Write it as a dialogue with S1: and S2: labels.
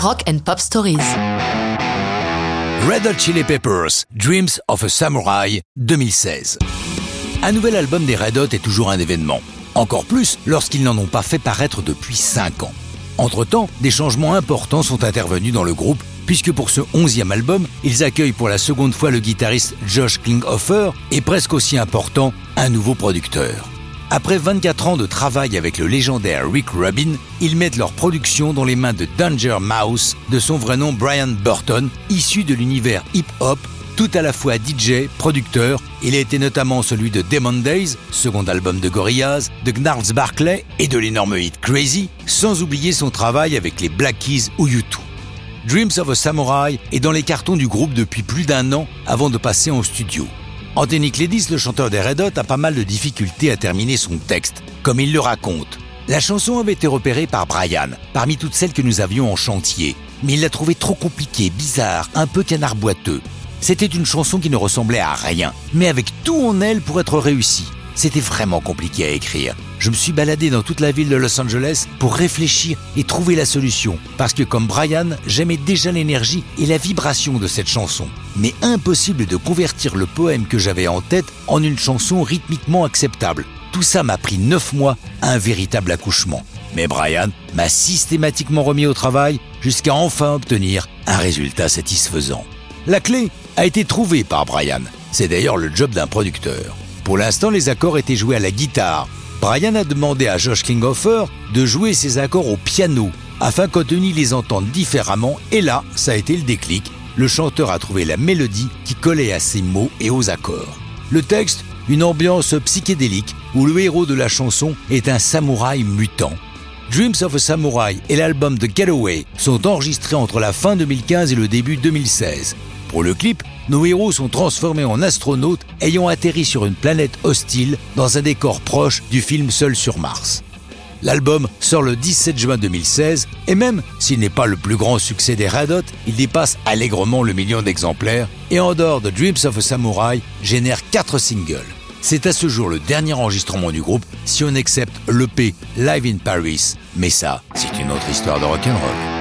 S1: Rock and Pop Stories.
S2: Red Hot Chili Peppers, Dreams of a Samurai 2016. Un nouvel album des Red Hot est toujours un événement. Encore plus lorsqu'ils n'en ont pas fait paraître depuis 5 ans. Entre-temps, des changements importants sont intervenus dans le groupe, puisque pour ce onzième album, ils accueillent pour la seconde fois le guitariste Josh Klinghoffer et presque aussi important, un nouveau producteur. Après 24 ans de travail avec le légendaire Rick Rubin, ils mettent leur production dans les mains de Danger Mouse, de son vrai nom Brian Burton, issu de l'univers hip-hop, tout à la fois DJ, producteur. Il a été notamment celui de Demon Days, second album de Gorillaz, de Gnarls Barclay et de l'énorme hit Crazy, sans oublier son travail avec les Black Keys ou U2. Dreams of a Samurai est dans les cartons du groupe depuis plus d'un an avant de passer en studio. Anthony Cledis, le chanteur des Red Hot, a pas mal de difficultés à terminer son texte, comme il le raconte. La chanson avait été repérée par Brian, parmi toutes celles que nous avions en chantier, mais il l'a trouvée trop compliquée, bizarre, un peu canard boiteux. C'était une chanson qui ne ressemblait à rien, mais avec tout en elle pour être réussie. C'était vraiment compliqué à écrire. Je me suis baladé dans toute la ville de Los Angeles pour réfléchir et trouver la solution. Parce que comme Brian, j'aimais déjà l'énergie et la vibration de cette chanson. Mais impossible de convertir le poème que j'avais en tête en une chanson rythmiquement acceptable. Tout ça m'a pris neuf mois, un véritable accouchement. Mais Brian m'a systématiquement remis au travail jusqu'à enfin obtenir un résultat satisfaisant. La clé a été trouvée par Brian. C'est d'ailleurs le job d'un producteur. Pour l'instant, les accords étaient joués à la guitare. Brian a demandé à Josh Klinghoffer de jouer ces accords au piano afin qu'Anthony les entende différemment et là, ça a été le déclic. Le chanteur a trouvé la mélodie qui collait à ses mots et aux accords. Le texte, une ambiance psychédélique où le héros de la chanson est un samouraï mutant. Dreams of a Samurai et l'album The Getaway sont enregistrés entre la fin 2015 et le début 2016. Pour le clip, nos héros sont transformés en astronautes ayant atterri sur une planète hostile dans un décor proche du film Seul sur Mars. L'album sort le 17 juin 2016 et même s'il n'est pas le plus grand succès des Red Hot, il dépasse allègrement le million d'exemplaires et en dehors de Dreams of a Samurai génère 4 singles. C'est à ce jour le dernier enregistrement du groupe si on accepte l'EP Live in Paris, mais ça, c'est une autre histoire de rock'n'roll.